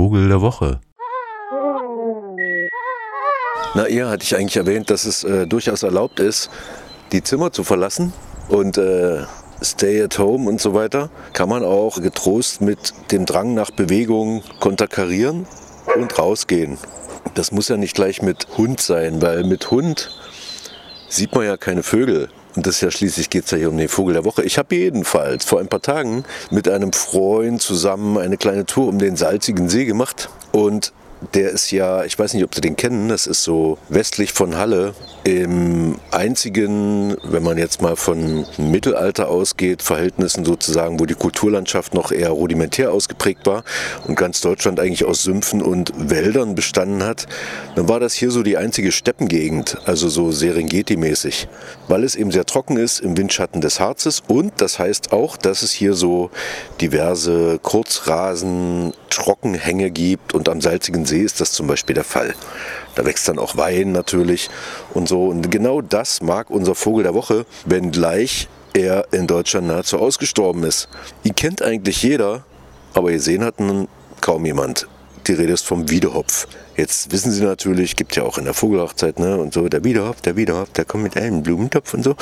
Vogel der Woche. Na, eher hatte ich eigentlich erwähnt, dass es äh, durchaus erlaubt ist, die Zimmer zu verlassen und äh, Stay at Home und so weiter, kann man auch getrost mit dem Drang nach Bewegung konterkarieren und rausgehen. Das muss ja nicht gleich mit Hund sein, weil mit Hund sieht man ja keine Vögel. Und das ja schließlich geht es ja hier um den Vogel der Woche. Ich habe jedenfalls vor ein paar Tagen mit einem Freund zusammen eine kleine Tour um den salzigen See gemacht. Und der ist ja, ich weiß nicht, ob Sie den kennen, das ist so westlich von Halle. Im einzigen, wenn man jetzt mal von Mittelalter ausgeht, Verhältnissen sozusagen, wo die Kulturlandschaft noch eher rudimentär ausgeprägt war und ganz Deutschland eigentlich aus Sümpfen und Wäldern bestanden hat, dann war das hier so die einzige Steppengegend, also so Serengeti-mäßig, weil es eben sehr trocken ist im Windschatten des Harzes und das heißt auch, dass es hier so diverse Kurzrasen, Trockenhänge gibt und am salzigen See ist das zum Beispiel der Fall. Da wächst dann auch Wein natürlich und so. Und genau das mag unser Vogel der Woche, wenngleich er in Deutschland nahezu ausgestorben ist. Ihn kennt eigentlich jeder, aber gesehen hat ihn kaum jemand. Die Rede ist vom Wiedehopf. Jetzt wissen Sie natürlich, gibt ja auch in der Vogelhochzeit, ne, und so, der Wiedehopf, der Wiedehopf, der kommt mit einem Blumentopf und so.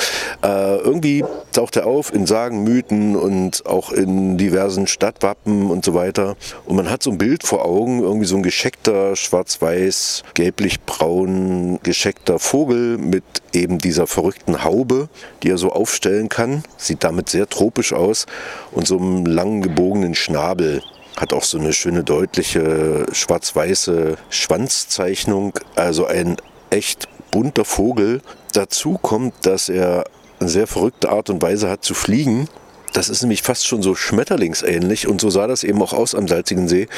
Äh, irgendwie taucht er auf in Sagen, Mythen und auch in diversen Stadtwappen und so weiter. Und man hat so ein Bild vor Augen, irgendwie so ein gescheckter, schwarz-weiß, gelblich-braun gescheckter Vogel mit eben dieser verrückten Haube, die er so aufstellen kann. Sieht damit sehr tropisch aus und so einem langen gebogenen Schnabel hat auch so eine schöne deutliche schwarz-weiße Schwanzzeichnung, also ein echt bunter Vogel. Dazu kommt, dass er eine sehr verrückte Art und Weise hat zu fliegen. Das ist nämlich fast schon so schmetterlingsähnlich und so sah das eben auch aus am Salzigen See.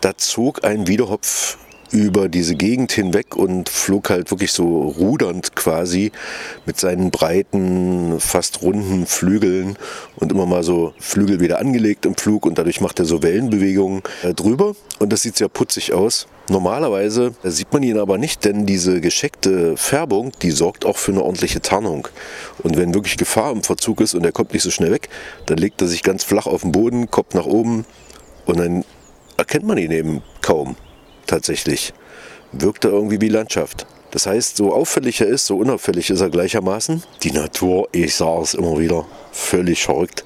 Da zog ein Wiederhopf über diese Gegend hinweg und flog halt wirklich so rudernd quasi mit seinen breiten, fast runden Flügeln und immer mal so Flügel wieder angelegt im Flug und dadurch macht er so Wellenbewegungen äh, drüber und das sieht sehr putzig aus. Normalerweise sieht man ihn aber nicht, denn diese gescheckte Färbung, die sorgt auch für eine ordentliche Tarnung. Und wenn wirklich Gefahr im Verzug ist und er kommt nicht so schnell weg, dann legt er sich ganz flach auf den Boden, Kopf nach oben und dann erkennt man ihn eben kaum tatsächlich. Wirkt er irgendwie wie Landschaft. Das heißt, so auffällig er ist, so unauffällig ist er gleichermaßen. Die Natur, ich sage es immer wieder, völlig verrückt.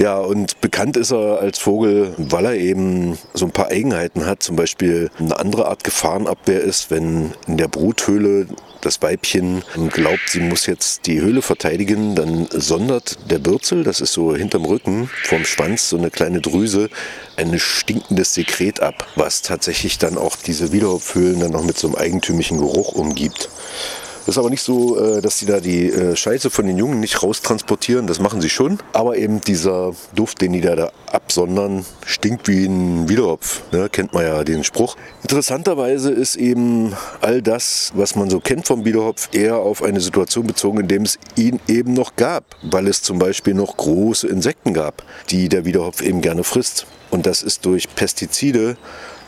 Ja, und bekannt ist er als Vogel, weil er eben so ein paar Eigenheiten hat. Zum Beispiel eine andere Art Gefahrenabwehr ist, wenn in der Bruthöhle das Weibchen glaubt, sie muss jetzt die Höhle verteidigen, dann sondert der Bürzel, das ist so hinterm Rücken, vom Schwanz, so eine kleine Drüse, ein stinkendes Sekret ab, was tatsächlich dann auch diese Wiederhopfhöhlen dann noch mit so einem eigentümlichen Geruch umgibt. Das ist aber nicht so, äh, dass sie da die äh, Scheiße von den Jungen nicht raustransportieren. Das machen sie schon. Aber eben dieser Duft, den die da, da absondern, stinkt wie ein Wiederhopf. Ne? Kennt man ja den Spruch. Interessanterweise ist eben all das, was man so kennt vom Wiederhopf, eher auf eine Situation bezogen, in dem es ihn eben noch gab. Weil es zum Beispiel noch große Insekten gab, die der Wiederhopf eben gerne frisst. Und das ist durch Pestizide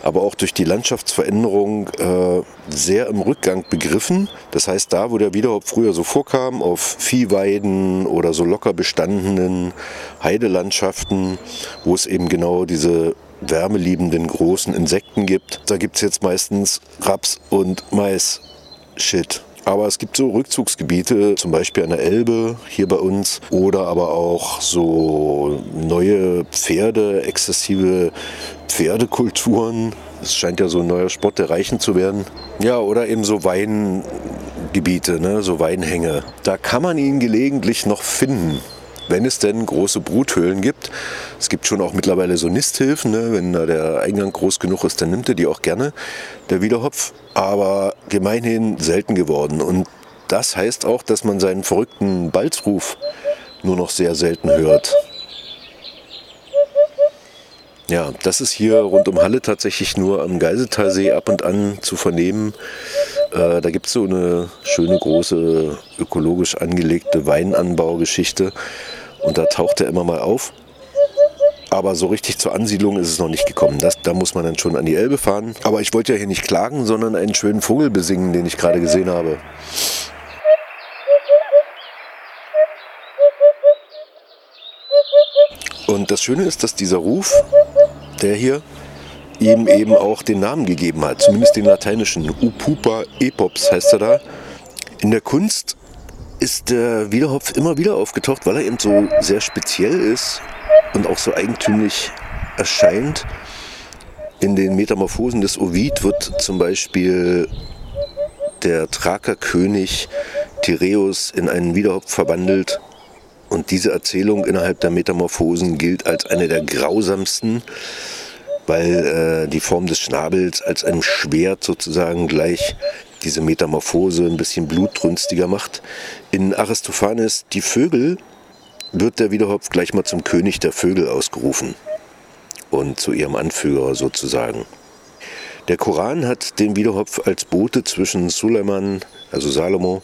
aber auch durch die Landschaftsveränderung äh, sehr im Rückgang begriffen. Das heißt, da, wo der Wiederhopf früher so vorkam, auf Viehweiden oder so locker bestandenen Heidelandschaften, wo es eben genau diese wärmeliebenden großen Insekten gibt, da gibt es jetzt meistens Raps und Mais. Shit. Aber es gibt so Rückzugsgebiete, zum Beispiel an der Elbe hier bei uns, oder aber auch so neue Pferde, exzessive Pferdekulturen. Es scheint ja so ein neuer Sport der Reichen zu werden. Ja, oder eben so Weingebiete, ne? so Weinhänge. Da kann man ihn gelegentlich noch finden wenn es denn große Bruthöhlen gibt. Es gibt schon auch mittlerweile so Nisthilfen, ne? wenn da der Eingang groß genug ist, dann nimmt er die auch gerne, der Wiederhopf. Aber gemeinhin selten geworden. Und das heißt auch, dass man seinen verrückten Balzruf nur noch sehr selten hört. Ja, das ist hier rund um Halle tatsächlich nur am Geiseltalsee ab und an zu vernehmen. Äh, da gibt es so eine schöne große ökologisch angelegte Weinanbaugeschichte und da taucht er immer mal auf. Aber so richtig zur Ansiedlung ist es noch nicht gekommen. Das, da muss man dann schon an die Elbe fahren. Aber ich wollte ja hier nicht klagen, sondern einen schönen Vogel besingen, den ich gerade gesehen habe. Und das Schöne ist, dass dieser Ruf, der hier ihm eben auch den Namen gegeben hat, zumindest den lateinischen. Upupa epops heißt er da. In der Kunst ist der Wiederhopf immer wieder aufgetaucht, weil er eben so sehr speziell ist und auch so eigentümlich erscheint. In den Metamorphosen des Ovid wird zum Beispiel der Thrakerkönig Tireus in einen Wiederhopf verwandelt. Und diese Erzählung innerhalb der Metamorphosen gilt als eine der grausamsten, weil äh, die Form des Schnabels als einem Schwert sozusagen gleich diese Metamorphose ein bisschen blutrünstiger macht. In Aristophanes Die Vögel wird der Wiederhopf gleich mal zum König der Vögel ausgerufen und zu ihrem Anführer sozusagen. Der Koran hat den Wiederhopf als Bote zwischen Suleiman, also Salomo,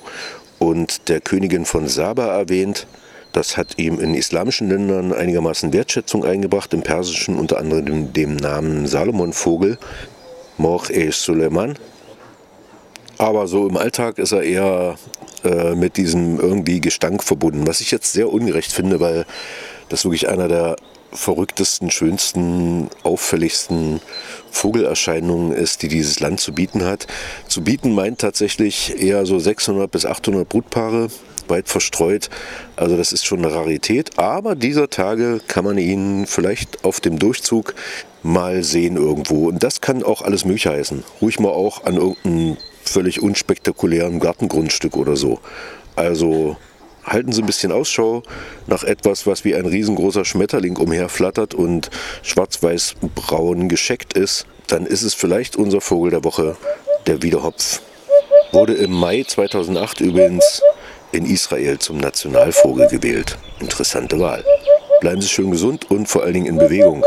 und der Königin von Saba erwähnt. Das hat ihm in islamischen Ländern einigermaßen Wertschätzung eingebracht, im Persischen unter anderem dem Namen Salomonvogel, Morch-e-Suleiman. Aber so im Alltag ist er eher äh, mit diesem irgendwie Gestank verbunden, was ich jetzt sehr ungerecht finde, weil das wirklich einer der verrücktesten, schönsten, auffälligsten Vogelerscheinungen ist, die dieses Land zu bieten hat. Zu bieten meint tatsächlich eher so 600 bis 800 Brutpaare, weit verstreut. Also das ist schon eine Rarität. Aber dieser Tage kann man ihn vielleicht auf dem Durchzug mal sehen irgendwo. Und das kann auch alles Mögliche heißen. Ruhig mal auch an irgendeinem völlig unspektakulären Gartengrundstück oder so. Also halten Sie ein bisschen Ausschau nach etwas, was wie ein riesengroßer Schmetterling umherflattert und schwarz-weiß-braun gescheckt ist. Dann ist es vielleicht unser Vogel der Woche, der Wiederhopf. Wurde im Mai 2008 übrigens in Israel zum Nationalvogel gewählt. Interessante Wahl. Bleiben Sie schön gesund und vor allen Dingen in Bewegung.